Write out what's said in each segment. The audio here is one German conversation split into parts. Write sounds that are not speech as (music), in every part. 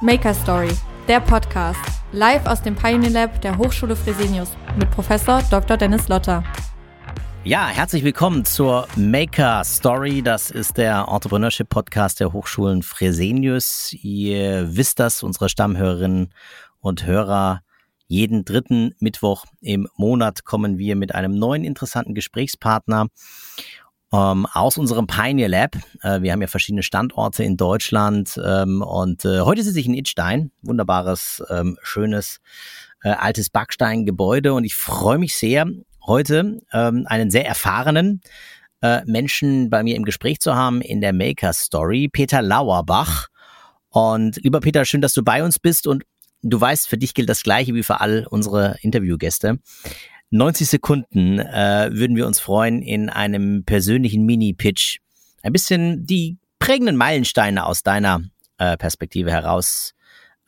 Maker Story, der Podcast, live aus dem Pioneer Lab der Hochschule Fresenius mit Professor Dr. Dennis Lotter. Ja, herzlich willkommen zur Maker Story. Das ist der Entrepreneurship Podcast der Hochschulen Fresenius. Ihr wisst das, unsere Stammhörerinnen und Hörer. Jeden dritten Mittwoch im Monat kommen wir mit einem neuen interessanten Gesprächspartner ähm, aus unserem Pioneer Lab. Äh, wir haben ja verschiedene Standorte in Deutschland ähm, und äh, heute sitze ich in Itstein, wunderbares, ähm, schönes, äh, altes Backsteingebäude und ich freue mich sehr, heute ähm, einen sehr erfahrenen äh, Menschen bei mir im Gespräch zu haben in der Maker Story, Peter Lauerbach. Und lieber Peter, schön, dass du bei uns bist und du weißt, für dich gilt das Gleiche wie für all unsere Interviewgäste. 90 Sekunden äh, würden wir uns freuen, in einem persönlichen Mini-Pitch ein bisschen die prägenden Meilensteine aus deiner äh, Perspektive heraus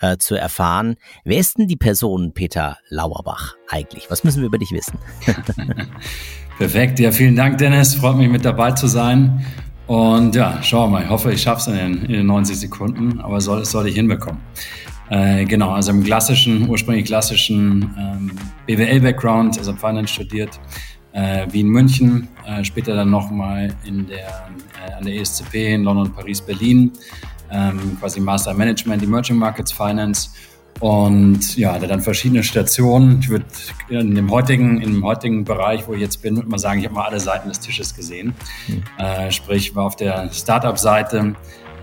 äh, zu erfahren. Wer ist denn die Person Peter Lauerbach eigentlich? Was müssen wir über dich wissen? (laughs) Perfekt, ja, vielen Dank, Dennis. Freut mich, mit dabei zu sein. Und ja, schauen wir mal. Ich hoffe, ich schaffe es in, in den 90 Sekunden, aber soll, soll ich hinbekommen. Äh, genau, also im klassischen, ursprünglich klassischen ähm, BWL-Background, also Finance studiert, äh, wie in München, äh, später dann nochmal in der, äh, an der ESCP in London, Paris, Berlin, ähm, quasi Master Management, Emerging Markets Finance und ja, hatte dann verschiedene Stationen. Ich würde in dem heutigen, in dem heutigen Bereich, wo ich jetzt bin, würde mal sagen, ich habe mal alle Seiten des Tisches gesehen. Mhm. Äh, sprich, war auf der Startup-Seite,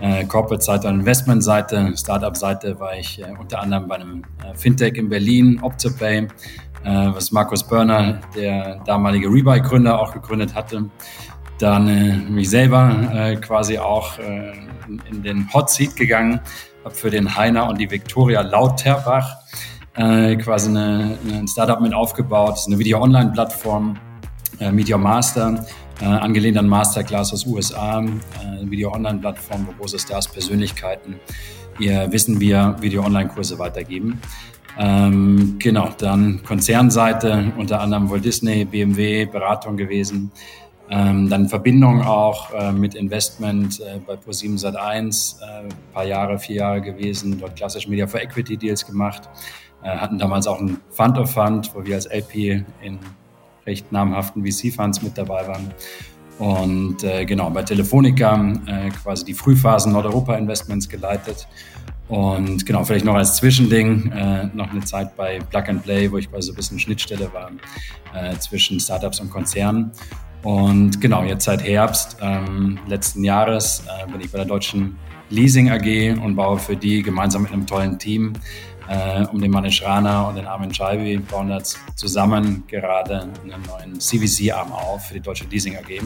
äh, Corporate-Seite und Investment-Seite. Startup-Seite war ich äh, unter anderem bei einem äh, Fintech in Berlin, OptoPay, äh, was Markus Börner, der damalige Rebuy-Gründer, auch gegründet hatte. Dann mich selber äh, quasi auch in, in, den Hot Seat gegangen, habe für den Heiner und die Victoria Lauterbach quasi eine, ein Startup mit aufgebaut. Eine Video-Online-Plattform, Media Master äh, angelehnt an Masterclass aus USA, äh, Video-Online-Plattform, wo große Stars, Persönlichkeiten ihr Wissen via Video-Online-Kurse weitergeben. Ähm, genau, dann Konzernseite, unter anderem Walt Disney, BMW, Beratung gewesen. Ähm, dann Verbindung auch äh, mit Investment äh, bei Pro7 Sat1, äh, paar Jahre, vier Jahre gewesen, dort klassisch Media for Equity Deals gemacht. Äh, hatten damals auch ein Fund of Fund, wo wir als LP in recht namhaften VC-Funds mit dabei waren. Und äh, genau, bei Telefonica äh, quasi die Frühphasen Nordeuropa-Investments geleitet. Und genau, vielleicht noch als Zwischending, äh, noch eine Zeit bei Plug and Play, wo ich quasi so ein bisschen Schnittstelle war äh, zwischen Startups und Konzernen. Und genau, jetzt seit Herbst ähm, letzten Jahres äh, bin ich bei der Deutschen Leasing AG und baue für die gemeinsam mit einem tollen Team äh, um den Manish Rana und den Armin Scheibi bauen da zusammen gerade einen neuen CVC-Arm auf für die Deutsche Leasing AG.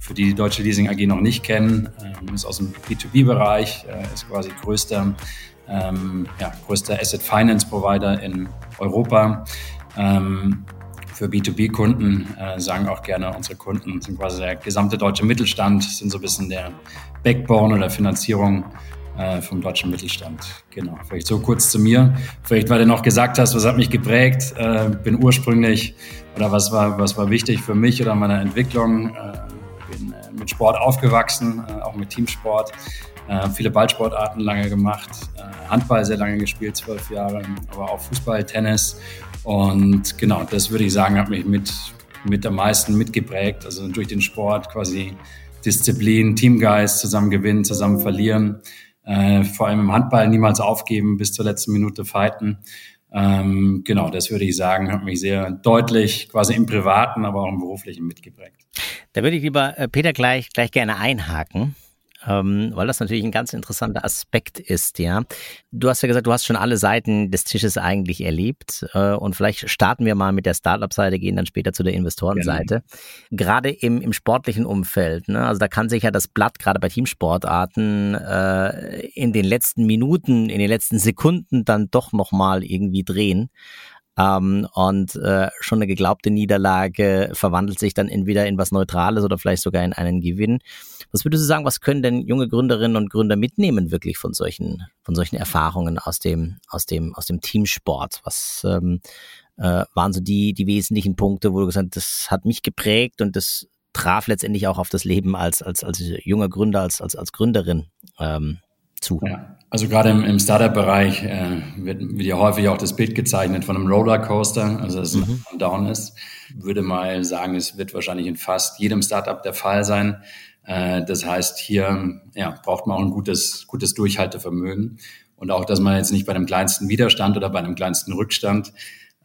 Für die die Deutsche Leasing AG noch nicht kennen, ähm, ist aus dem B2B-Bereich, äh, ist quasi größter, ähm, ja, größter Asset Finance Provider in Europa. Ähm, für B2B-Kunden äh, sagen auch gerne unsere Kunden, sind quasi der gesamte deutsche Mittelstand, sind so ein bisschen der Backbone oder Finanzierung äh, vom deutschen Mittelstand. Genau. Vielleicht so kurz zu mir. Vielleicht, weil du noch gesagt hast, was hat mich geprägt. Äh, bin ursprünglich oder was war, was war wichtig für mich oder meiner Entwicklung. Äh, bin äh, mit Sport aufgewachsen, äh, auch mit Teamsport. Äh, viele Ballsportarten lange gemacht, Handball sehr lange gespielt, zwölf Jahre, aber auch Fußball, Tennis. Und genau, das würde ich sagen, hat mich mit, mit am meisten mitgeprägt. Also durch den Sport quasi Disziplin, Teamgeist, zusammen gewinnen, zusammen verlieren äh, vor allem im Handball niemals aufgeben, bis zur letzten Minute fighten. Ähm, genau, das würde ich sagen, hat mich sehr deutlich quasi im Privaten, aber auch im Beruflichen mitgeprägt. Da würde ich lieber äh, Peter gleich, gleich gerne einhaken ähm, weil das natürlich ein ganz interessanter Aspekt ist, ja. Du hast ja gesagt, du hast schon alle Seiten des Tisches eigentlich erlebt äh, und vielleicht starten wir mal mit der Startup-Seite, gehen dann später zu der Investorenseite. Genau. Gerade im, im sportlichen Umfeld, ne? also da kann sich ja das Blatt gerade bei Teamsportarten äh, in den letzten Minuten, in den letzten Sekunden dann doch nochmal irgendwie drehen. Ähm, und äh, schon eine geglaubte Niederlage verwandelt sich dann entweder in was Neutrales oder vielleicht sogar in einen Gewinn. Was würdest du sagen, was können denn junge Gründerinnen und Gründer mitnehmen wirklich von solchen, von solchen Erfahrungen aus dem, aus dem, aus dem Teamsport? Was ähm, äh, waren so die, die wesentlichen Punkte, wo du gesagt hast, das hat mich geprägt und das traf letztendlich auch auf das Leben als, als, als junger Gründer, als, als, als Gründerin ähm, zu? Ja. Also gerade im, im Startup-Bereich äh, wird, wird ja häufig auch das Bild gezeichnet von einem Rollercoaster, also dass es mhm. ein Down ist. Würde mal sagen, es wird wahrscheinlich in fast jedem Startup der Fall sein. Äh, das heißt, hier ja, braucht man auch ein gutes, gutes Durchhaltevermögen und auch, dass man jetzt nicht bei dem kleinsten Widerstand oder bei einem kleinsten Rückstand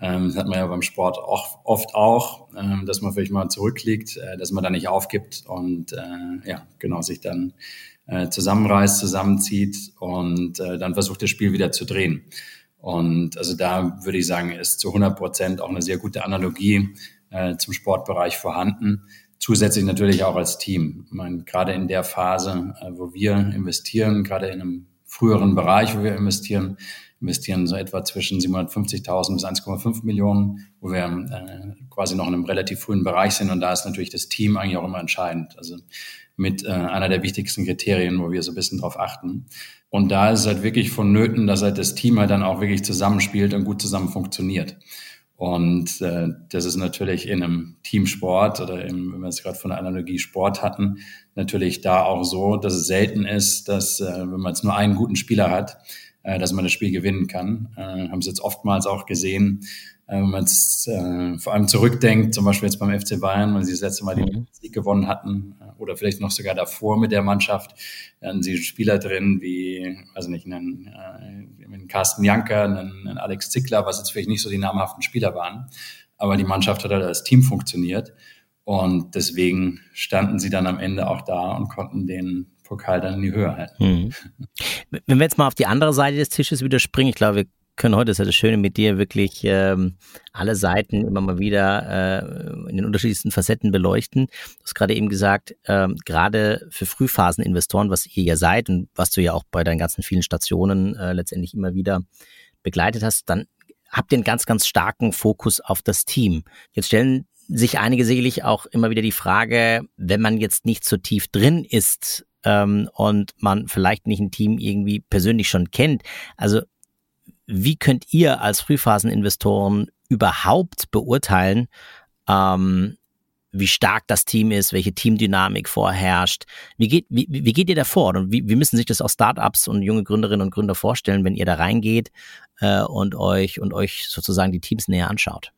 ähm, das hat man ja beim Sport auch, oft auch, ähm, dass man vielleicht mal zurückliegt, äh, dass man da nicht aufgibt und äh, ja, genau sich dann äh, zusammenreißt, zusammenzieht und äh, dann versucht das Spiel wieder zu drehen. Und also da würde ich sagen, ist zu 100 Prozent auch eine sehr gute Analogie äh, zum Sportbereich vorhanden. Zusätzlich natürlich auch als Team. Ich meine, gerade in der Phase, äh, wo wir investieren, gerade in einem früheren Bereich, wo wir investieren, investieren so etwa zwischen 750.000 bis 1,5 Millionen, wo wir äh, quasi noch in einem relativ frühen Bereich sind. Und da ist natürlich das Team eigentlich auch immer entscheidend. Also mit äh, einer der wichtigsten Kriterien, wo wir so ein bisschen drauf achten. Und da ist es halt wirklich vonnöten, dass halt das Team halt dann auch wirklich zusammenspielt und gut zusammen funktioniert. Und äh, das ist natürlich in einem Teamsport oder im, wenn wir es gerade von der Analogie Sport hatten, natürlich da auch so, dass es selten ist, dass äh, wenn man jetzt nur einen guten Spieler hat, äh, dass man das Spiel gewinnen kann. Äh, haben es jetzt oftmals auch gesehen, äh, wenn man jetzt äh, vor allem zurückdenkt, zum Beispiel jetzt beim FC Bayern, weil sie das letzte Mal den mhm. Sieg gewonnen hatten, äh, oder vielleicht noch sogar davor mit der Mannschaft, dann sie Spieler drin wie, also nicht, einen, äh, einen Carsten Janker, einen, einen Alex Zickler, was jetzt vielleicht nicht so die namhaften Spieler waren, aber die Mannschaft hat halt als Team funktioniert und deswegen standen sie dann am Ende auch da und konnten den Pokal dann in die Höhe halten. Mhm. Wenn wir jetzt mal auf die andere Seite des Tisches wieder springen, ich glaube, wir können heute, das ist ja das Schöne mit dir, wirklich ähm, alle Seiten immer mal wieder äh, in den unterschiedlichsten Facetten beleuchten. Du hast gerade eben gesagt, ähm, gerade für Frühphaseninvestoren, was ihr ja seid und was du ja auch bei deinen ganzen vielen Stationen äh, letztendlich immer wieder begleitet hast, dann habt ihr einen ganz, ganz starken Fokus auf das Team. Jetzt stellen sich einige sicherlich auch immer wieder die Frage, wenn man jetzt nicht so tief drin ist ähm, und man vielleicht nicht ein Team irgendwie persönlich schon kennt. Also wie könnt ihr als Frühphaseninvestoren überhaupt beurteilen, ähm, wie stark das Team ist, welche Teamdynamik vorherrscht. Wie geht, wie, wie geht ihr da vor? Und wie, wie müssen sich das auch Startups und junge Gründerinnen und Gründer vorstellen, wenn ihr da reingeht äh, und euch und euch sozusagen die Teams näher anschaut?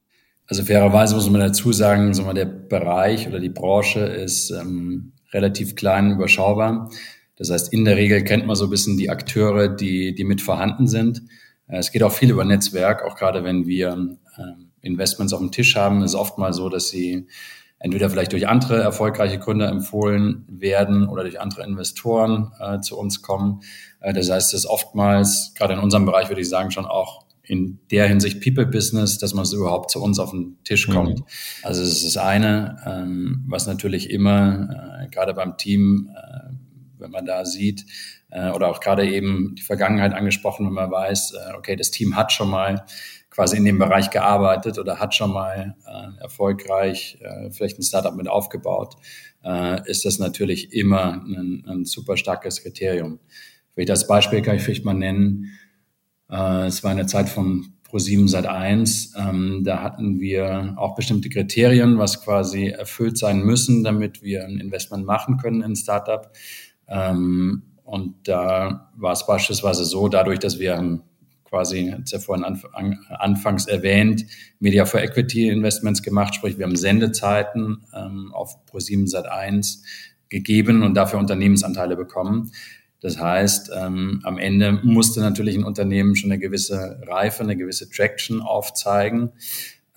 Also fairerweise muss man dazu sagen, so mal der Bereich oder die Branche ist ähm, relativ klein, überschaubar. Das heißt, in der Regel kennt man so ein bisschen die Akteure, die, die mit vorhanden sind. Äh, es geht auch viel über Netzwerk, auch gerade wenn wir ähm, Investments auf dem Tisch haben, ist oft mal so, dass sie entweder vielleicht durch andere erfolgreiche Gründer empfohlen werden oder durch andere Investoren äh, zu uns kommen. Äh, das heißt, es ist oftmals, gerade in unserem Bereich würde ich sagen, schon auch in der Hinsicht People-Business, dass man so überhaupt zu uns auf den Tisch kommt. Mhm. Also es ist das eine, ähm, was natürlich immer, äh, gerade beim Team, äh, wenn man da sieht, äh, oder auch gerade eben die Vergangenheit angesprochen, wenn man weiß, äh, okay, das Team hat schon mal quasi in dem Bereich gearbeitet oder hat schon mal äh, erfolgreich äh, vielleicht ein Startup mit aufgebaut, ist das natürlich immer ein, ein super starkes Kriterium. Vielleicht das Beispiel kann ich vielleicht mal nennen, äh, es war eine Zeit von Pro7 seit 1. Ähm, da hatten wir auch bestimmte Kriterien, was quasi erfüllt sein müssen, damit wir ein Investment machen können in Startup. Ähm, und da war es beispielsweise so, dadurch, dass wir quasi, hat ja vorhin anf an, anfangs erwähnt, Media for Equity Investments gemacht, sprich wir haben Sendezeiten ähm, auf Pro7 Sat 1 gegeben und dafür Unternehmensanteile bekommen. Das heißt, ähm, am Ende musste natürlich ein Unternehmen schon eine gewisse Reife, eine gewisse Traction aufzeigen,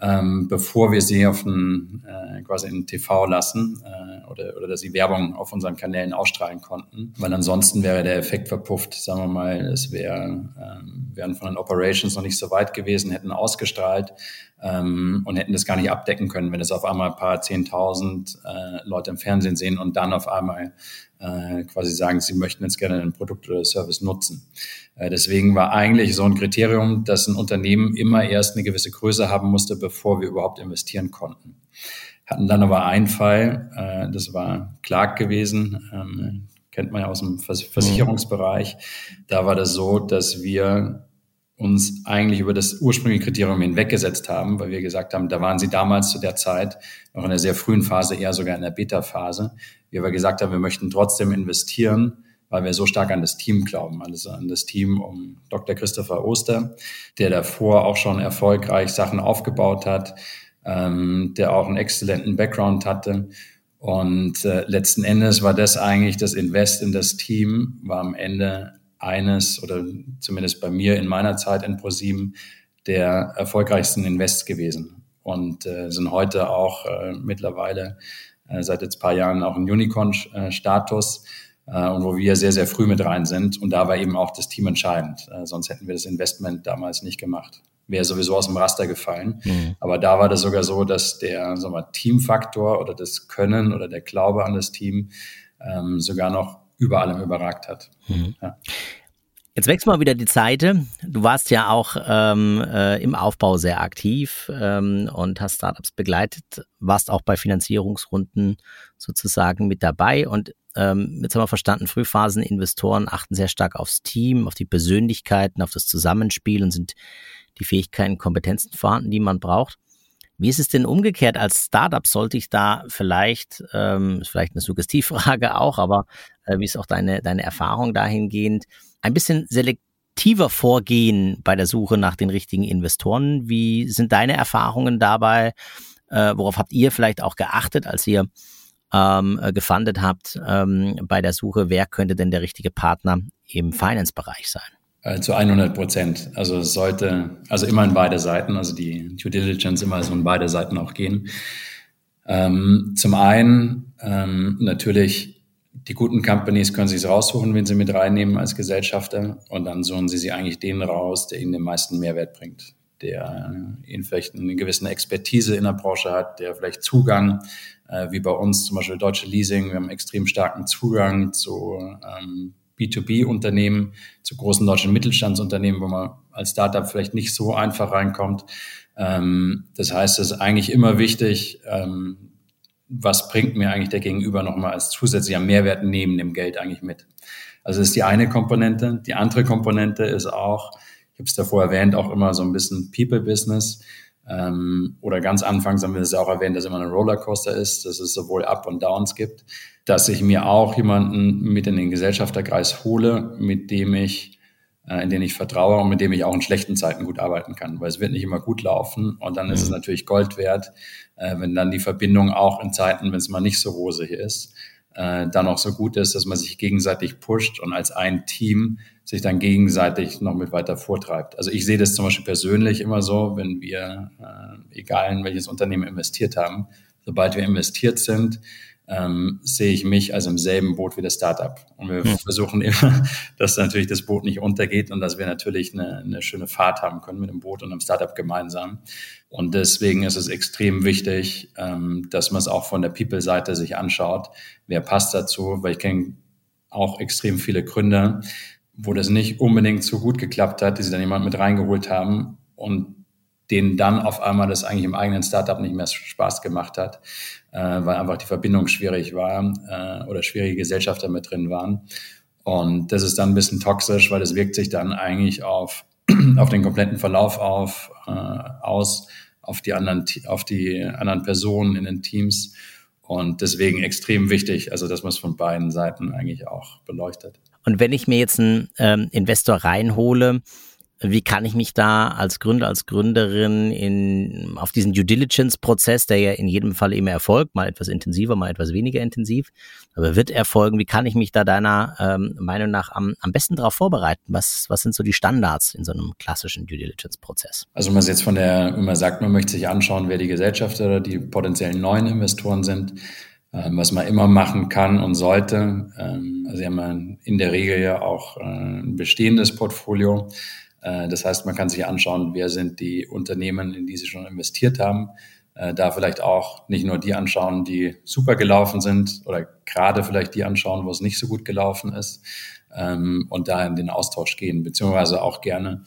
ähm, bevor wir sie auf ein, äh, quasi in TV lassen äh, oder, oder dass sie Werbung auf unseren Kanälen ausstrahlen konnten. Weil ansonsten wäre der Effekt verpufft. Sagen wir mal, es wäre, ähm, wären von den Operations noch nicht so weit gewesen, hätten ausgestrahlt ähm, und hätten das gar nicht abdecken können, wenn es auf einmal ein paar Zehntausend äh, Leute im Fernsehen sehen und dann auf einmal äh, quasi sagen, sie möchten jetzt gerne ein Produkt oder Service nutzen. Äh, deswegen war eigentlich so ein Kriterium, dass ein Unternehmen immer erst eine gewisse Größe haben musste, bevor wir überhaupt investieren konnten. Hatten dann aber einen Fall, äh, das war Clark gewesen, ähm, kennt man ja aus dem Vers Versicherungsbereich. Da war das so, dass wir uns eigentlich über das ursprüngliche Kriterium hinweggesetzt haben, weil wir gesagt haben, da waren sie damals zu der Zeit noch in der sehr frühen Phase, eher sogar in der Beta-Phase. Wir aber gesagt haben, wir möchten trotzdem investieren, weil wir so stark an das Team glauben, also an das Team um Dr. Christopher Oster, der davor auch schon erfolgreich Sachen aufgebaut hat, ähm, der auch einen exzellenten Background hatte. Und äh, letzten Endes war das eigentlich das Invest in das Team, war am Ende eines oder zumindest bei mir in meiner Zeit in ProSieben der erfolgreichsten Invests gewesen und äh, sind heute auch äh, mittlerweile äh, seit jetzt paar Jahren auch ein Unicorn-Status äh, und wo wir sehr, sehr früh mit rein sind. Und da war eben auch das Team entscheidend. Äh, sonst hätten wir das Investment damals nicht gemacht. Wäre sowieso aus dem Raster gefallen. Mhm. Aber da war das sogar so, dass der sagen wir, Teamfaktor oder das Können oder der Glaube an das Team ähm, sogar noch über allem überragt hat. Mhm. Ja. Jetzt wechseln wir wieder die Seite. Du warst ja auch ähm, äh, im Aufbau sehr aktiv ähm, und hast Startups begleitet, warst auch bei Finanzierungsrunden sozusagen mit dabei. Und ähm, jetzt haben wir verstanden, Frühphaseninvestoren achten sehr stark aufs Team, auf die Persönlichkeiten, auf das Zusammenspiel und sind die Fähigkeiten, Kompetenzen vorhanden, die man braucht. Wie ist es denn umgekehrt als Startup? Sollte ich da vielleicht, ähm, ist vielleicht eine Suggestivfrage (laughs) auch, aber äh, wie ist auch deine, deine Erfahrung dahingehend, ein bisschen selektiver vorgehen bei der Suche nach den richtigen Investoren? Wie sind deine Erfahrungen dabei? Äh, worauf habt ihr vielleicht auch geachtet, als ihr ähm, äh, gefundet habt ähm, bei der Suche, wer könnte denn der richtige Partner im Finance-Bereich sein? Äh, zu 100 Prozent. Also es sollte, also immer in beide Seiten, also die Due Diligence immer so in beide Seiten auch gehen. Ähm, zum einen ähm, natürlich die guten Companies können sich raussuchen, wenn sie mit reinnehmen als Gesellschafter und dann suchen sie sich eigentlich den raus, der ihnen den meisten Mehrwert bringt, der ihnen vielleicht eine gewisse Expertise in der Branche hat, der vielleicht Zugang, äh, wie bei uns zum Beispiel Deutsche Leasing, wir haben extrem starken Zugang zu ähm, B2B-Unternehmen, zu großen deutschen Mittelstandsunternehmen, wo man als Startup vielleicht nicht so einfach reinkommt. Ähm, das heißt, es ist eigentlich immer wichtig, ähm, was bringt mir eigentlich der Gegenüber nochmal als zusätzlicher Mehrwert neben dem Geld eigentlich mit. Also das ist die eine Komponente. Die andere Komponente ist auch, ich habe es davor erwähnt, auch immer so ein bisschen People-Business. Ähm, oder ganz anfangs haben wir das auch erwähnt, dass immer ein Rollercoaster ist, dass es sowohl Up und Downs gibt, dass ich mir auch jemanden mit in den Gesellschafterkreis hole, mit dem ich, äh, in den ich vertraue und mit dem ich auch in schlechten Zeiten gut arbeiten kann, weil es wird nicht immer gut laufen und dann mhm. ist es mhm. natürlich Gold wert, äh, wenn dann die Verbindung auch in Zeiten, wenn es mal nicht so rosig ist, äh, dann auch so gut ist, dass man sich gegenseitig pusht und als ein Team sich dann gegenseitig noch mit weiter vortreibt. Also ich sehe das zum Beispiel persönlich immer so, wenn wir, äh, egal in welches Unternehmen investiert haben, sobald wir investiert sind, ähm, sehe ich mich also im selben Boot wie das Startup. Und wir mhm. versuchen immer, (laughs) dass natürlich das Boot nicht untergeht und dass wir natürlich eine, eine schöne Fahrt haben können mit dem Boot und dem Startup gemeinsam. Und deswegen ist es extrem wichtig, ähm, dass man es auch von der People-Seite sich anschaut. Wer passt dazu? Weil ich kenne auch extrem viele Gründer, wo das nicht unbedingt so gut geklappt hat, die sie dann jemand mit reingeholt haben und denen dann auf einmal das eigentlich im eigenen Startup nicht mehr Spaß gemacht hat, äh, weil einfach die Verbindung schwierig war äh, oder schwierige Gesellschafter mit drin waren. Und das ist dann ein bisschen toxisch, weil das wirkt sich dann eigentlich auf, (clears throat) auf den kompletten Verlauf auf, äh, aus, auf die anderen, auf die anderen Personen in den Teams. Und deswegen extrem wichtig, also dass man es von beiden Seiten eigentlich auch beleuchtet. Und wenn ich mir jetzt einen ähm, Investor reinhole, wie kann ich mich da als Gründer, als Gründerin in, auf diesen Due Diligence-Prozess, der ja in jedem Fall immer erfolgt, mal etwas intensiver, mal etwas weniger intensiv, aber wird erfolgen, wie kann ich mich da deiner ähm, Meinung nach am, am besten darauf vorbereiten? Was, was sind so die Standards in so einem klassischen Due Diligence-Prozess? Also wenn man jetzt von der, wenn man sagt, man möchte sich anschauen, wer die Gesellschafter oder die potenziellen neuen Investoren sind, ähm, was man immer machen kann und sollte. Ähm, also haben wir in der Regel ja auch äh, ein bestehendes Portfolio. Äh, das heißt, man kann sich anschauen, wer sind die Unternehmen, in die sie schon investiert haben. Äh, da vielleicht auch nicht nur die anschauen, die super gelaufen sind oder gerade vielleicht die anschauen, wo es nicht so gut gelaufen ist ähm, und da in den Austausch gehen, beziehungsweise auch gerne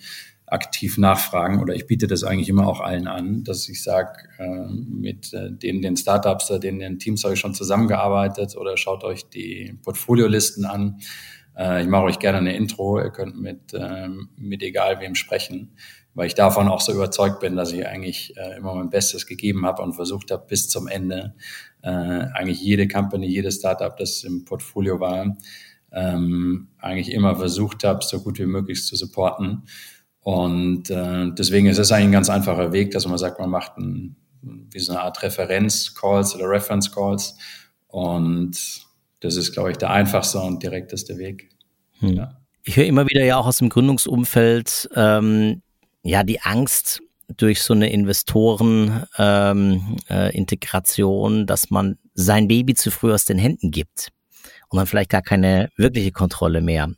aktiv nachfragen oder ich biete das eigentlich immer auch allen an, dass ich sage, äh, mit denen den Startups, denen den Teams habe ich schon zusammengearbeitet oder schaut euch die Portfoliolisten an. Äh, ich mache euch gerne eine Intro, ihr könnt mit, äh, mit egal wem sprechen, weil ich davon auch so überzeugt bin, dass ich eigentlich äh, immer mein Bestes gegeben habe und versucht habe, bis zum Ende äh, eigentlich jede Company, jedes Startup, das im Portfolio war, ähm, eigentlich immer versucht habe, so gut wie möglich zu supporten. Und äh, deswegen ist es eigentlich ein ganz einfacher Weg, dass man sagt, man macht ein, wie so eine Art Referenz-Calls oder Reference-Calls. Und das ist, glaube ich, der einfachste und direkteste Weg. Hm. Ja. Ich höre immer wieder ja auch aus dem Gründungsumfeld, ähm, ja, die Angst durch so eine Investoren-Integration, ähm, äh, dass man sein Baby zu früh aus den Händen gibt und dann vielleicht gar keine wirkliche Kontrolle mehr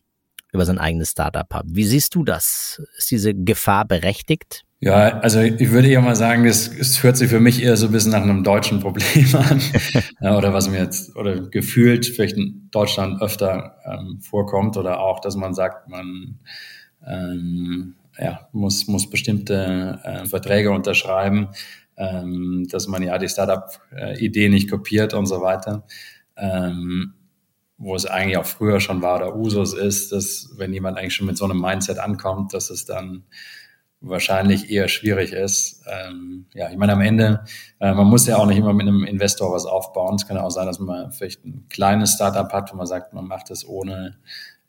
über sein eigenes Startup hat. Wie siehst du das? Ist diese Gefahr berechtigt? Ja, also ich würde eher mal sagen, es, es hört sich für mich eher so ein bisschen nach einem deutschen Problem (laughs) an. ja, oder was mir jetzt, oder gefühlt vielleicht in Deutschland öfter ähm, vorkommt. Oder auch, dass man sagt, man ähm, ja, muss, muss bestimmte äh, Verträge unterschreiben, ähm, dass man ja die Startup-Idee nicht kopiert und so weiter. Ähm, wo es eigentlich auch früher schon war oder Usus ist, dass wenn jemand eigentlich schon mit so einem Mindset ankommt, dass es dann wahrscheinlich eher schwierig ist. Ähm, ja, ich meine, am Ende, äh, man muss ja auch nicht immer mit einem Investor was aufbauen. Es kann auch sein, dass man vielleicht ein kleines Startup hat, wo man sagt, man macht es ohne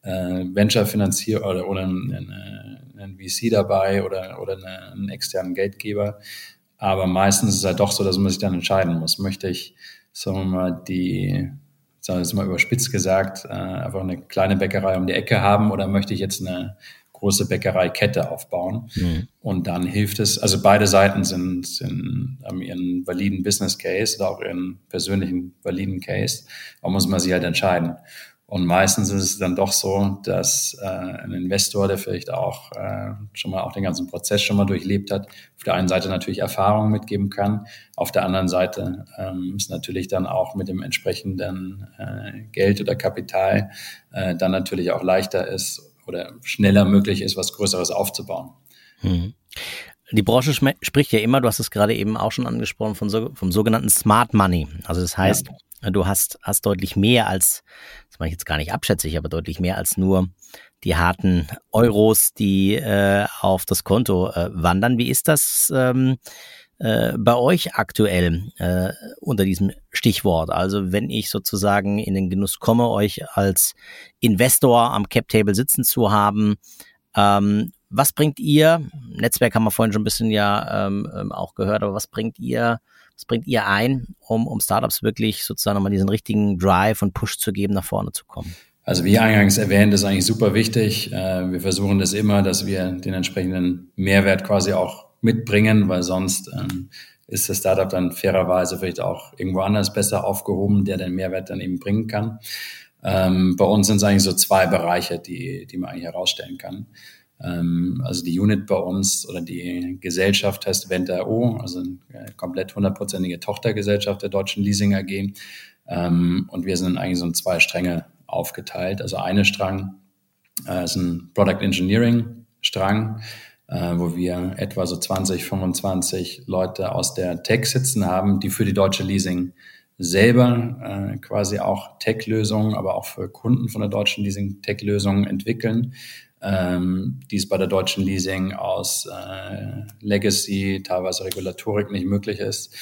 äh, Venture-Finanzier oder ohne einen, einen VC dabei oder, oder eine, einen externen Geldgeber. Aber meistens ist es halt doch so, dass man sich dann entscheiden muss. Möchte ich, sagen wir mal, die sagen wir mal überspitzt gesagt, äh, einfach eine kleine Bäckerei um die Ecke haben oder möchte ich jetzt eine große Bäckereikette aufbauen? Mhm. Und dann hilft es, also beide Seiten sind, sind haben ihren validen Business Case oder auch ihren persönlichen validen Case. Da muss man sich halt entscheiden. Und meistens ist es dann doch so, dass äh, ein Investor, der vielleicht auch äh, schon mal auch den ganzen Prozess schon mal durchlebt hat, auf der einen Seite natürlich Erfahrungen mitgeben kann, auf der anderen Seite ähm, ist natürlich dann auch mit dem entsprechenden äh, Geld oder Kapital äh, dann natürlich auch leichter ist oder schneller möglich ist, was Größeres aufzubauen. Hm. Die Branche spricht ja immer, du hast es gerade eben auch schon angesprochen, von so, vom sogenannten Smart Money. Also das heißt, ja Du hast, hast deutlich mehr als, das mache ich jetzt gar nicht abschätzig, aber deutlich mehr als nur die harten Euros, die äh, auf das Konto äh, wandern. Wie ist das ähm, äh, bei euch aktuell äh, unter diesem Stichwort? Also wenn ich sozusagen in den Genuss komme, euch als Investor am Cap Table sitzen zu haben, ähm, was bringt ihr? Netzwerk haben wir vorhin schon ein bisschen ja ähm, ähm auch gehört, aber was bringt ihr was bringt ihr ein, um, um Startups wirklich sozusagen nochmal diesen richtigen Drive und Push zu geben, nach vorne zu kommen? Also wie eingangs erwähnt, ist eigentlich super wichtig. Äh, wir versuchen das immer, dass wir den entsprechenden Mehrwert quasi auch mitbringen, weil sonst ähm, ist das Startup dann fairerweise vielleicht auch irgendwo anders besser aufgehoben, der den Mehrwert dann eben bringen kann. Ähm, bei uns sind es eigentlich so zwei Bereiche, die, die man eigentlich herausstellen kann. Ähm, also die Unit bei uns oder die Gesellschaft heißt Venta.o, also eine komplett hundertprozentige Tochtergesellschaft der Deutschen Leasing AG. Ähm, und wir sind eigentlich so in zwei Stränge aufgeteilt. Also eine Strang äh, ist ein Product Engineering Strang, äh, wo wir etwa so 20, 25 Leute aus der Tech sitzen haben, die für die Deutsche Leasing selber äh, quasi auch Tech-Lösungen, aber auch für Kunden von der Deutschen Leasing Tech-Lösungen entwickeln ähm, die es bei der deutschen Leasing aus äh, Legacy, teilweise Regulatorik nicht möglich ist.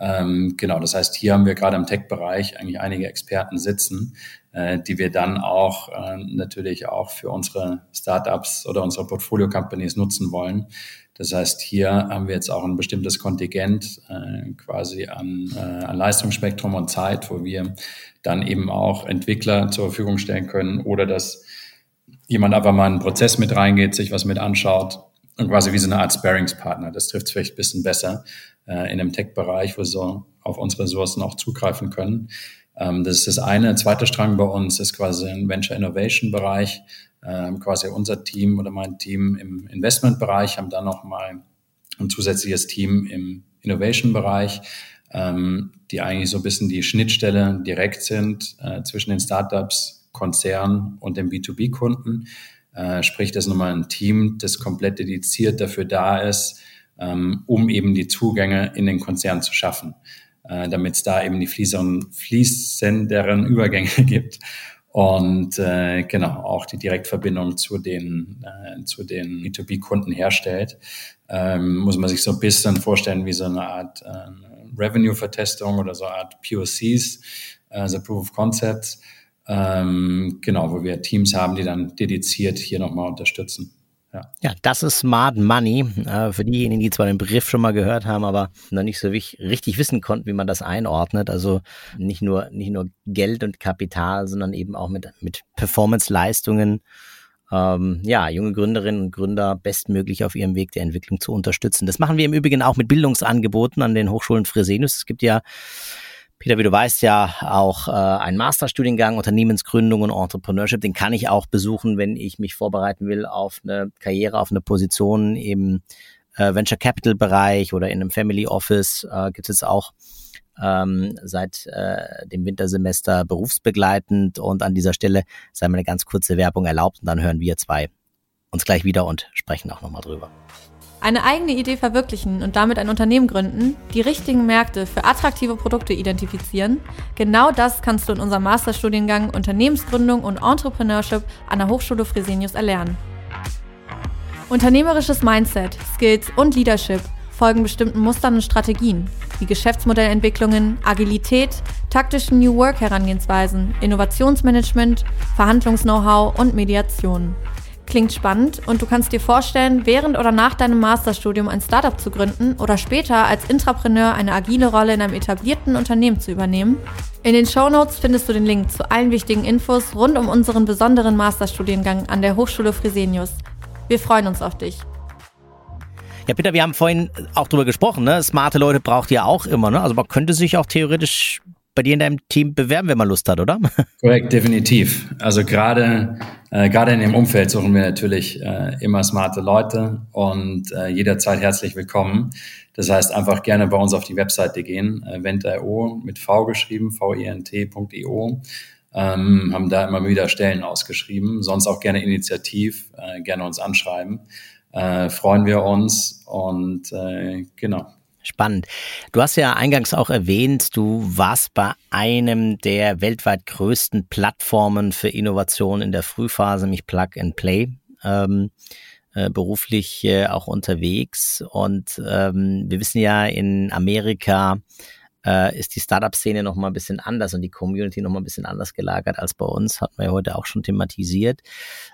Ähm, genau, das heißt, hier haben wir gerade im Tech-Bereich eigentlich einige Experten sitzen, äh, die wir dann auch äh, natürlich auch für unsere Startups oder unsere Portfolio-Companies nutzen wollen. Das heißt, hier haben wir jetzt auch ein bestimmtes Kontingent äh, quasi an, äh, an Leistungsspektrum und Zeit, wo wir dann eben auch Entwickler zur Verfügung stellen können oder das jemand einfach mal in einen Prozess mit reingeht, sich was mit anschaut und quasi wie so eine Art Sparingspartner. Das trifft vielleicht ein bisschen besser äh, in dem Tech-Bereich, wo so auf unsere Ressourcen auch zugreifen können. Ähm, das ist das eine. Der zweite Strang bei uns ist quasi ein Venture Innovation Bereich. Ähm, quasi unser Team oder mein Team im Investment Bereich haben dann noch mal ein zusätzliches Team im Innovation Bereich, ähm, die eigentlich so ein bisschen die Schnittstelle direkt sind äh, zwischen den Startups Konzern und dem B2B-Kunden. Äh, sprich, das ist nochmal ein Team, das komplett dediziert dafür da ist, ähm, um eben die Zugänge in den Konzern zu schaffen, äh, damit es da eben die fließeren, fließenderen Übergänge (laughs) gibt. Und äh, genau auch die Direktverbindung zu den äh, zu den B2B-Kunden herstellt, ähm, muss man sich so ein bisschen vorstellen wie so eine Art äh, Revenue-Vertestung oder so eine Art POCs, also Proof of Concepts Ähm, genau, wo wir Teams haben, die dann dediziert hier nochmal unterstützen. Ja. ja, das ist Smart Money. Äh, für diejenigen, die zwar den Begriff schon mal gehört haben, aber noch nicht so richtig wissen konnten, wie man das einordnet. Also nicht nur, nicht nur Geld und Kapital, sondern eben auch mit, mit Performance-Leistungen. Ähm, ja, junge Gründerinnen und Gründer bestmöglich auf ihrem Weg der Entwicklung zu unterstützen. Das machen wir im Übrigen auch mit Bildungsangeboten an den Hochschulen Fresenius. Es gibt ja Peter, wie du weißt, ja auch äh, ein Masterstudiengang Unternehmensgründung und Entrepreneurship. Den kann ich auch besuchen, wenn ich mich vorbereiten will auf eine Karriere, auf eine Position im äh, Venture Capital Bereich oder in einem Family Office. Äh, gibt es auch ähm, seit äh, dem Wintersemester berufsbegleitend. Und an dieser Stelle sei mir eine ganz kurze Werbung erlaubt und dann hören wir zwei uns gleich wieder und sprechen auch nochmal drüber. Eine eigene Idee verwirklichen und damit ein Unternehmen gründen, die richtigen Märkte für attraktive Produkte identifizieren, genau das kannst du in unserem Masterstudiengang Unternehmensgründung und Entrepreneurship an der Hochschule Fresenius erlernen. Unternehmerisches Mindset, Skills und Leadership folgen bestimmten Mustern und Strategien, wie Geschäftsmodellentwicklungen, Agilität, taktischen New Work Herangehensweisen, Innovationsmanagement, Verhandlungs-Know-how und Mediation. Klingt spannend und du kannst dir vorstellen, während oder nach deinem Masterstudium ein Startup zu gründen oder später als Intrapreneur eine agile Rolle in einem etablierten Unternehmen zu übernehmen? In den Show Notes findest du den Link zu allen wichtigen Infos rund um unseren besonderen Masterstudiengang an der Hochschule Fresenius. Wir freuen uns auf dich. Ja, Peter, wir haben vorhin auch drüber gesprochen, ne? Smarte Leute braucht ihr auch immer, ne? Also man könnte sich auch theoretisch bei dir in deinem Team bewerben, wenn man Lust hat, oder? (laughs) Korrekt, definitiv. Also gerade äh, gerade in dem Umfeld suchen wir natürlich äh, immer smarte Leute und äh, jederzeit herzlich willkommen. Das heißt, einfach gerne bei uns auf die Webseite gehen, äh, vent.io mit V geschrieben, vent.io. Ähm, haben da immer wieder Stellen ausgeschrieben. Sonst auch gerne initiativ, äh, gerne uns anschreiben. Äh, freuen wir uns und äh, genau. Spannend. Du hast ja eingangs auch erwähnt, du warst bei einem der weltweit größten Plattformen für Innovation in der Frühphase, nämlich Plug and Play. Ähm, äh, beruflich äh, auch unterwegs und ähm, wir wissen ja in Amerika äh, ist die Startup-Szene noch mal ein bisschen anders und die Community noch mal ein bisschen anders gelagert als bei uns, hatten wir ja heute auch schon thematisiert.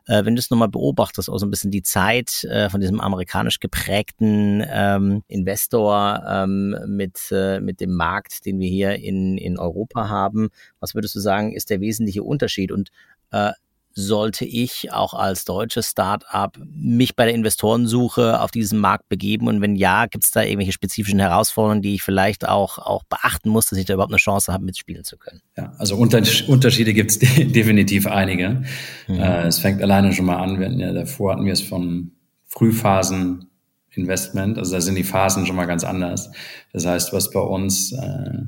Äh, wenn du es noch mal beobachtest, auch so ein bisschen die Zeit äh, von diesem amerikanisch geprägten ähm, Investor ähm, mit, äh, mit dem Markt, den wir hier in, in Europa haben, was würdest du sagen, ist der wesentliche Unterschied? Und äh, sollte ich auch als deutsches Start-up mich bei der Investorensuche auf diesen Markt begeben? Und wenn ja, gibt es da irgendwelche spezifischen Herausforderungen, die ich vielleicht auch, auch beachten muss, dass ich da überhaupt eine Chance habe, mitspielen zu können? Ja, also Unterschiede gibt es (laughs) definitiv einige. Mhm. Äh, es fängt alleine schon mal an, wenn ja davor hatten wir es von Frühphasen Investment, also da sind die Phasen schon mal ganz anders. Das heißt, was bei uns äh,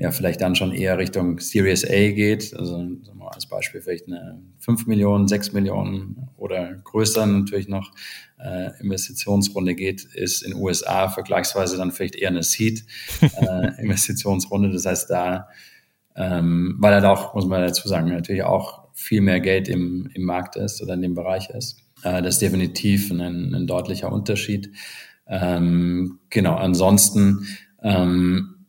ja vielleicht dann schon eher Richtung Series A geht, also als Beispiel vielleicht eine 5 Millionen, 6 Millionen oder größer natürlich noch äh, Investitionsrunde geht, ist in USA vergleichsweise dann vielleicht eher eine Seed äh. (laughs) Das heißt, da, ähm, weil er da auch, muss man dazu sagen, natürlich auch viel mehr Geld im, im Markt ist oder in dem Bereich ist. Äh, das ist definitiv ein, ein deutlicher Unterschied. Ähm, genau, ansonsten ähm,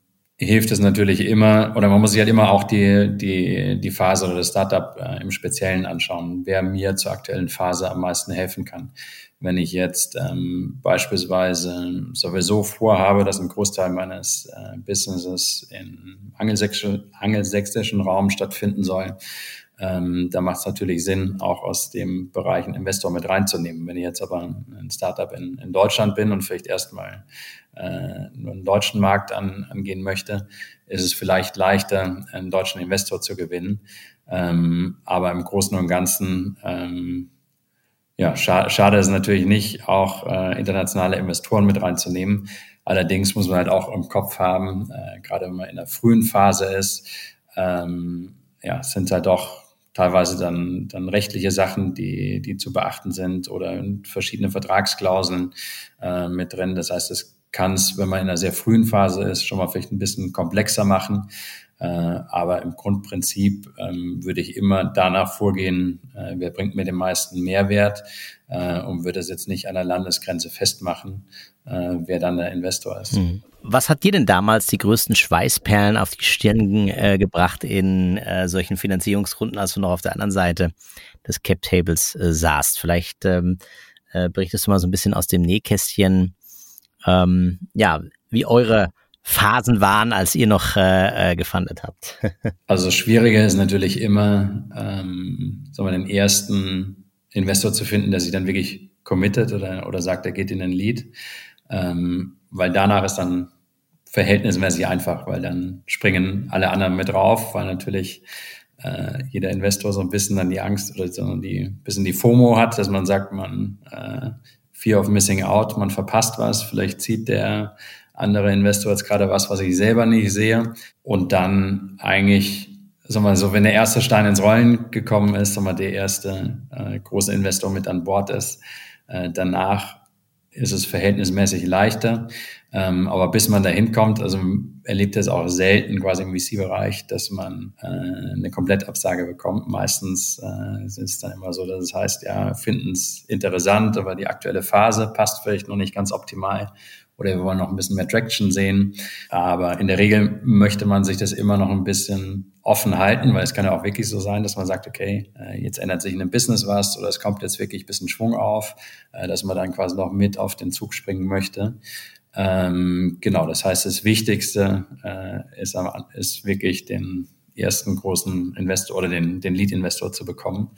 hilft es natürlich immer, oder man muss sich halt immer auch die, die, die Phase oder das Startup äh, im Speziellen anschauen, wer mir zur aktuellen Phase am meisten helfen kann. Wenn ich jetzt ähm, beispielsweise sowieso vorhabe, dass ein Großteil meines äh, Businesses im angelsächsischen, angelsächsischen Raum stattfinden soll, ähm, da macht es natürlich Sinn, auch aus dem Bereich einen Investor mit reinzunehmen. Wenn ich jetzt aber ein Startup in, in Deutschland bin und vielleicht erstmal äh, nur einen deutschen Markt an, angehen möchte, ist es vielleicht leichter, einen deutschen Investor zu gewinnen. Ähm, aber im Großen und Ganzen, ähm, ja, scha schade ist natürlich nicht, auch äh, internationale Investoren mit reinzunehmen. Allerdings muss man halt auch im Kopf haben, äh, gerade wenn man in der frühen Phase ist, ähm, ja, sind halt doch teilweise dann, dann rechtliche Sachen, die, die zu beachten sind oder verschiedene Vertragsklauseln äh, mit drin. Das heißt, es kann es, wenn man in einer sehr frühen Phase ist, schon mal vielleicht ein bisschen komplexer machen. Äh, aber im Grundprinzip ähm, würde ich immer danach vorgehen, äh, wer bringt mir den meisten Mehrwert äh, und würde es jetzt nicht an der Landesgrenze festmachen, äh, wer dann der Investor ist. Mhm. Was hat dir denn damals die größten Schweißperlen auf die Stirn äh, gebracht in äh, solchen Finanzierungsrunden, als du noch auf der anderen Seite des Cap Tables äh, saßt? Vielleicht ähm, äh, berichtest du mal so ein bisschen aus dem Nähkästchen, ähm, ja, wie eure Phasen waren, als ihr noch äh, äh, gefundet habt. (laughs) also schwieriger ist natürlich immer, ähm, sagen wir, den ersten Investor zu finden, der sich dann wirklich committet oder, oder sagt, er geht in den Lead. Ähm, weil danach ist dann verhältnismäßig einfach, weil dann springen alle anderen mit drauf, weil natürlich äh, jeder Investor so ein bisschen dann die Angst oder so die bisschen die FOMO hat, dass man sagt, man äh, Fear of Missing Out, man verpasst was, vielleicht zieht der andere Investor jetzt gerade was, was ich selber nicht sehe. Und dann eigentlich sag mal so, wenn der erste Stein ins Rollen gekommen ist, sag mal, der erste äh, große Investor mit an Bord ist, äh, danach ist es verhältnismäßig leichter. Ähm, aber bis man dahin kommt, also erlebt es auch selten quasi im VC-Bereich, dass man äh, eine Komplettabsage bekommt. Meistens äh, ist es dann immer so, dass es heißt, ja, finden es interessant, aber die aktuelle Phase passt vielleicht noch nicht ganz optimal oder wir wollen noch ein bisschen mehr Traction sehen. Aber in der Regel möchte man sich das immer noch ein bisschen offen halten, weil es kann ja auch wirklich so sein, dass man sagt, okay, äh, jetzt ändert sich in dem Business was oder es kommt jetzt wirklich ein bisschen Schwung auf, äh, dass man dann quasi noch mit auf den Zug springen möchte. Ähm, genau, das heißt, das Wichtigste äh, ist, ist wirklich den ersten großen Investor oder den, den Lead-Investor zu bekommen.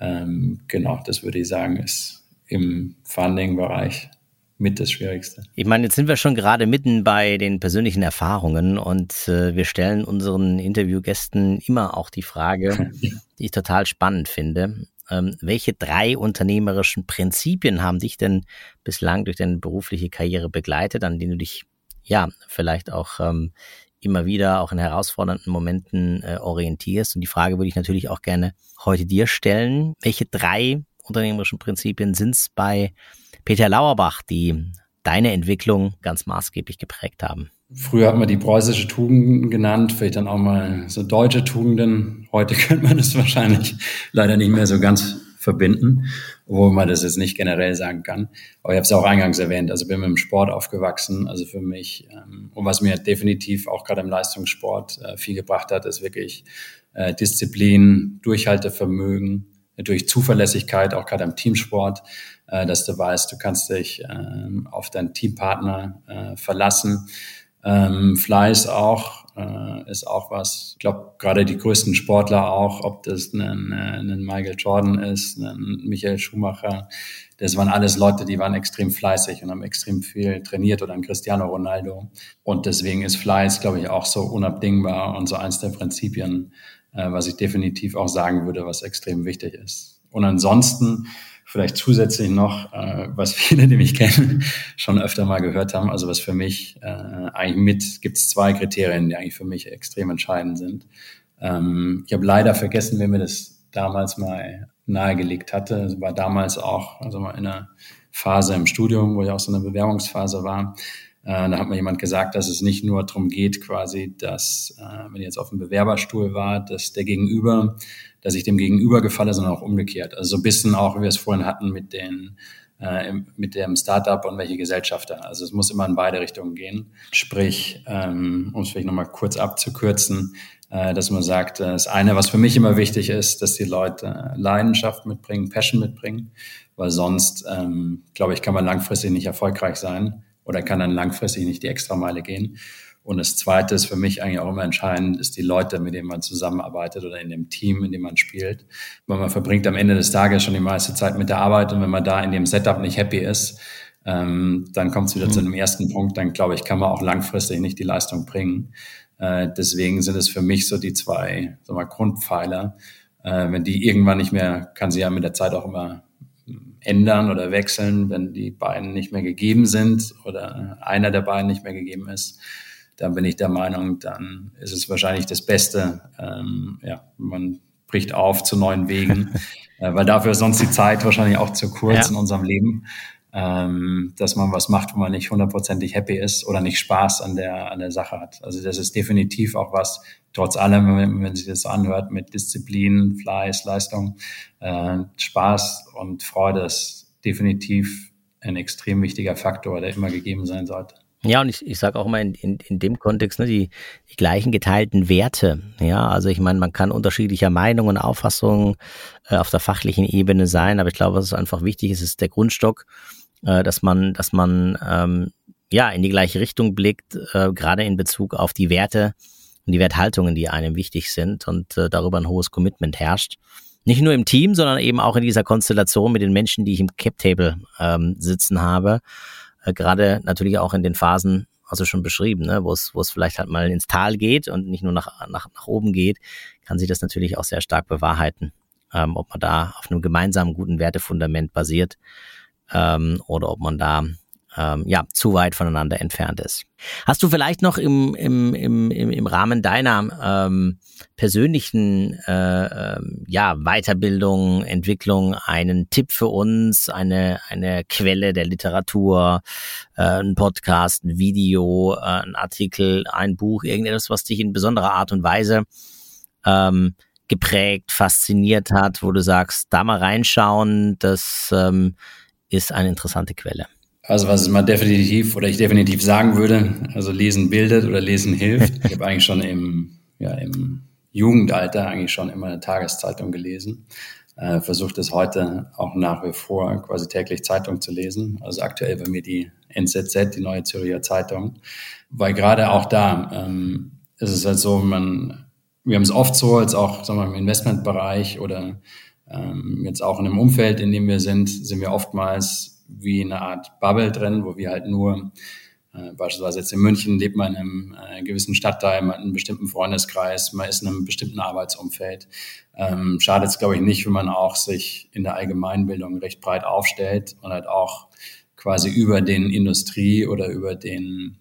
Ähm, genau, das würde ich sagen, ist im Funding-Bereich mit das Schwierigste. Ich meine, jetzt sind wir schon gerade mitten bei den persönlichen Erfahrungen und äh, wir stellen unseren Interviewgästen immer auch die Frage, (laughs) die ich total spannend finde. Ähm, welche drei unternehmerischen Prinzipien haben dich denn bislang durch deine berufliche Karriere begleitet, an denen du dich ja vielleicht auch ähm, immer wieder auch in herausfordernden Momenten äh, orientierst? Und die Frage würde ich natürlich auch gerne heute dir stellen. Welche drei unternehmerischen Prinzipien sind es bei Peter Lauerbach, die deine Entwicklung ganz maßgeblich geprägt haben? Früher hat man die preußische Tugenden genannt, vielleicht dann auch mal so deutsche Tugenden. Heute (laughs) könnte man es wahrscheinlich leider nicht mehr so ganz verbinden, obwohl man das jetzt nicht generell sagen kann. Aber ich habe es auch eingangs erwähnt, also bin mit dem Sport aufgewachsen. Also für mich, ähm, und was mir definitiv auch gerade im Leistungssport äh, viel gebracht hat, ist wirklich äh, Disziplin, Durchhaltevermögen, durch Zuverlässigkeit, auch gerade im Teamsport äh, dass du weißt, du kannst dich ähm, auf deinen Teampartner äh, verlassen. Ähm, Fleiß auch äh, ist auch was. Ich glaube, gerade die größten Sportler auch, ob das ein, äh, ein Michael Jordan ist, ein Michael Schumacher, das waren alles Leute, die waren extrem fleißig und haben extrem viel trainiert oder ein Cristiano Ronaldo. Und deswegen ist Fleiß, glaube ich, auch so unabdingbar und so eins der Prinzipien, äh, was ich definitiv auch sagen würde, was extrem wichtig ist. Und ansonsten Vielleicht zusätzlich noch, äh, was (laughs) viele, die mich kennen, schon öfter mal gehört haben. Also was für mich äh, eigentlich mit, gibt es zwei Kriterien, die eigentlich für mich extrem entscheidend sind. Ähm, ich habe leider vergessen, wer mir das damals mal nahegelegt hatte. War damals auch, also mal in einer Phase im Studium, wo ich auch so eine Bewerbungsphase war. Äh, da hat mir jemand gesagt, dass es nicht nur darum geht, quasi, dass, äh, wenn ich jetzt auf dem Bewerberstuhl war, dass der Gegenüber dass ich dem Gegenüber gefalle, sondern auch umgekehrt. Also so ein bisschen auch, wie wir es vorhin hatten mit den äh, mit dem Startup und welche Gesellschafter. Also es muss immer in beide Richtungen gehen. Sprich, ähm, um es vielleicht nochmal kurz abzukürzen, äh, dass man sagt, äh, das eine, was für mich immer wichtig ist, dass die Leute Leidenschaft mitbringen, Passion mitbringen, weil sonst, ähm, glaube ich, kann man langfristig nicht erfolgreich sein oder kann dann langfristig nicht die Extrameile gehen. Und das Zweite ist für mich eigentlich auch immer entscheidend, ist die Leute, mit denen man zusammenarbeitet oder in dem Team, in dem man spielt. Weil man verbringt am Ende des Tages schon die meiste Zeit mit der Arbeit und wenn man da in dem Setup nicht happy ist, ähm, dann kommt es wieder mhm. zu einem ersten Punkt, dann glaube ich, kann man auch langfristig nicht die Leistung bringen. Äh, deswegen sind es für mich so die zwei so mal, Grundpfeiler. Äh, wenn die irgendwann nicht mehr, kann sie ja mit der Zeit auch immer ändern oder wechseln, wenn die beiden nicht mehr gegeben sind oder einer der beiden nicht mehr gegeben ist, dann bin ich der Meinung, dann ist es wahrscheinlich das Beste. Ähm, ja, man bricht auf zu neuen Wegen, (laughs) äh, weil dafür ist sonst die Zeit wahrscheinlich auch zu kurz ja. in unserem Leben. ähm, dass man was macht, wo man nicht hundertprozentig happy ist oder nicht Spaß an der, an der Sache hat. Also das ist definitiv auch was, trotz allem, wenn, wenn sich das so anhört, mit Disziplin, Fleiß, Leistung, äh, Spaß und Freude ist definitiv ein extrem wichtiger Faktor, der immer gegeben sein sollte. Ja, und ich, ich sage auch immer in, in, in dem Kontext, ne, die, die gleichen geteilten Werte. Ja, also ich meine, man kann unterschiedlicher Meinungen und Auffassungen äh, auf der fachlichen Ebene sein, aber ich glaube, was ist einfach wichtig ist, ist der Grundstock, äh, dass man, dass man ähm, ja in die gleiche Richtung blickt, äh, gerade in Bezug auf die Werte und die Werthaltungen, die einem wichtig sind und äh, darüber ein hohes Commitment herrscht. Nicht nur im Team, sondern eben auch in dieser Konstellation mit den Menschen, die ich im Cap-Table ähm, sitzen habe. Äh, gerade natürlich auch in den Phasen, also schon beschrieben, ne, wo es, wo es vielleicht halt mal ins Tal geht und nicht nur nach, nach, nach oben geht, kann sich das natürlich auch sehr stark bewahrheiten, ähm, ob man da auf einem gemeinsamen guten Wertefundament basiert ähm, oder ob man da ähm, ja, zu weit voneinander entfernt ist. Hast du vielleicht noch im, im, im, im Rahmen deiner ähm, persönlichen äh, äh, ja, Weiterbildung, Entwicklung einen Tipp für uns, eine, eine Quelle der Literatur, äh, ein Podcast, ein Video, äh, ein Artikel, ein Buch, irgendetwas, was dich in besonderer Art und Weise ähm, geprägt, fasziniert hat, wo du sagst, da mal reinschauen, das ähm, ist eine interessante Quelle. Also was man definitiv oder ich definitiv sagen würde, also Lesen bildet oder Lesen hilft. Ich habe eigentlich schon im, ja, im Jugendalter eigentlich schon immer eine Tageszeitung gelesen. Äh, Versucht es heute auch nach wie vor quasi täglich Zeitung zu lesen. Also aktuell bei mir die NZZ, die Neue Zürcher Zeitung. Weil gerade auch da ähm, ist es halt so, man, wir haben es oft so, als auch sagen wir, im Investmentbereich oder ähm, jetzt auch in einem Umfeld, in dem wir sind, sind wir oftmals wie eine Art Bubble drin, wo wir halt nur äh, beispielsweise jetzt in München lebt man in einem äh, gewissen Stadtteil, man hat einen bestimmten Freundeskreis, man ist in einem bestimmten Arbeitsumfeld. Ähm, Schadet es, glaube ich, nicht, wenn man auch sich in der Allgemeinbildung recht breit aufstellt und halt auch quasi über den Industrie- oder über den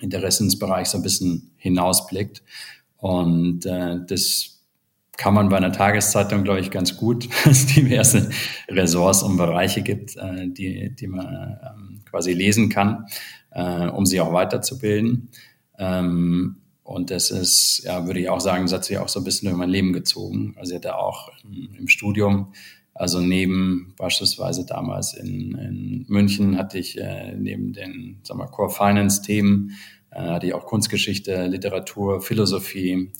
Interessensbereich so ein bisschen hinausblickt. Und äh, das kann man bei einer Tageszeitung, glaube ich, ganz gut, (laughs) dass diverse Ressorts und Bereiche gibt, äh, die, die man ähm, quasi lesen kann, äh, um sie auch weiterzubilden. Ähm, und das ist, ja, würde ich auch sagen, das hat sich auch so ein bisschen durch mein Leben gezogen. Also ich hatte auch im, im Studium, also neben beispielsweise damals in, in München hatte ich äh, neben den, sagen wir, Core Finance Themen, äh, hatte ich auch Kunstgeschichte, Literatur, Philosophie,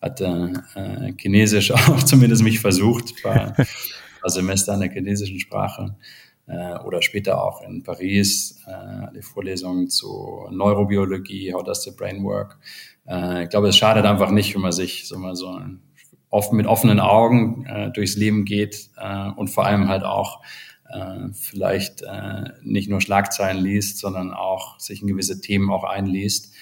hatte äh, Chinesisch (laughs) auch zumindest mich versucht, war, war (laughs) Semester in der chinesischen Sprache äh, oder später auch in Paris äh, die Vorlesungen zu Neurobiologie, How does the brain work. Äh, ich glaube, es schadet einfach nicht, wenn man sich so mal so oft mit offenen Augen äh, durchs Leben geht äh, und vor allem halt auch äh, vielleicht äh, nicht nur Schlagzeilen liest, sondern auch sich in gewisse Themen auch einliest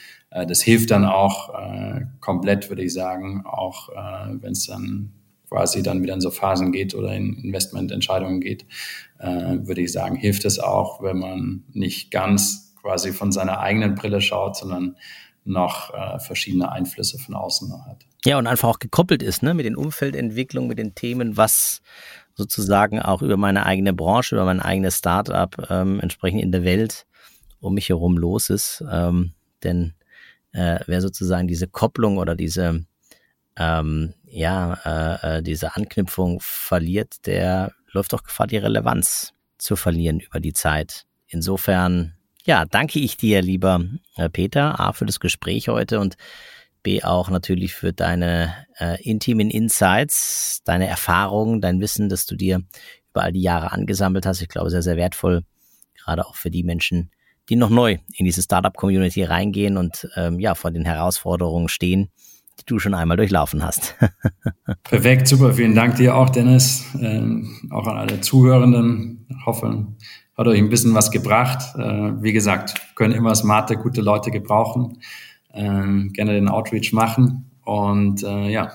das hilft dann auch äh, komplett, würde ich sagen, auch äh, wenn es dann quasi dann wieder in so Phasen geht oder in Investmententscheidungen geht, äh, würde ich sagen, hilft es auch, wenn man nicht ganz quasi von seiner eigenen Brille schaut, sondern noch äh, verschiedene Einflüsse von außen hat. Ja, und einfach auch gekoppelt ist, ne, mit den Umfeldentwicklungen, mit den Themen, was sozusagen auch über meine eigene Branche, über mein eigenes Startup ähm, entsprechend in der Welt um mich herum los ist. Ähm, denn äh, wer sozusagen diese Kopplung oder diese ähm, ja äh, äh, diese Anknüpfung verliert, der läuft doch Gefahr, die Relevanz zu verlieren über die Zeit. Insofern, ja, danke ich dir, lieber äh, Peter, A, für das Gespräch heute und B, auch natürlich für deine äh, intimen Insights, deine Erfahrungen, dein Wissen, das du dir über all die Jahre angesammelt hast. Ich glaube, sehr, sehr wertvoll, gerade auch für die Menschen, die noch neu in diese Startup-Community reingehen und ähm, ja vor den Herausforderungen stehen, die du schon einmal durchlaufen hast. (laughs) Perfekt, super. Vielen Dank dir auch, Dennis. Ähm, auch an alle Zuhörenden. Ich hoffe, hat euch ein bisschen was gebracht. Äh, wie gesagt, können immer smarte, gute Leute gebrauchen. Ähm, gerne den Outreach machen. Und äh, ja,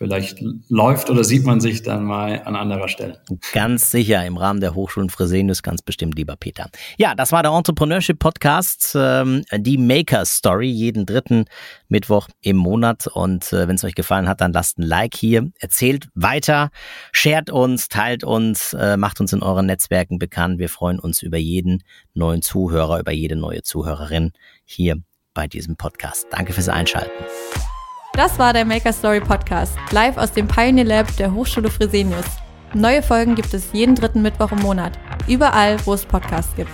vielleicht läuft oder sieht man sich dann mal an anderer Stelle. Ganz sicher im Rahmen der Hochschulen Fresenius, ganz bestimmt, lieber Peter. Ja, das war der Entrepreneurship Podcast, ähm, die Maker Story, jeden dritten Mittwoch im Monat. Und äh, wenn es euch gefallen hat, dann lasst ein Like hier, erzählt weiter, shared uns, teilt uns, äh, macht uns in euren Netzwerken bekannt. Wir freuen uns über jeden neuen Zuhörer, über jede neue Zuhörerin hier bei diesem Podcast. Danke fürs Einschalten. Das war der Maker Story Podcast, live aus dem Pioneer Lab der Hochschule Fresenius. Neue Folgen gibt es jeden dritten Mittwoch im Monat, überall, wo es Podcasts gibt.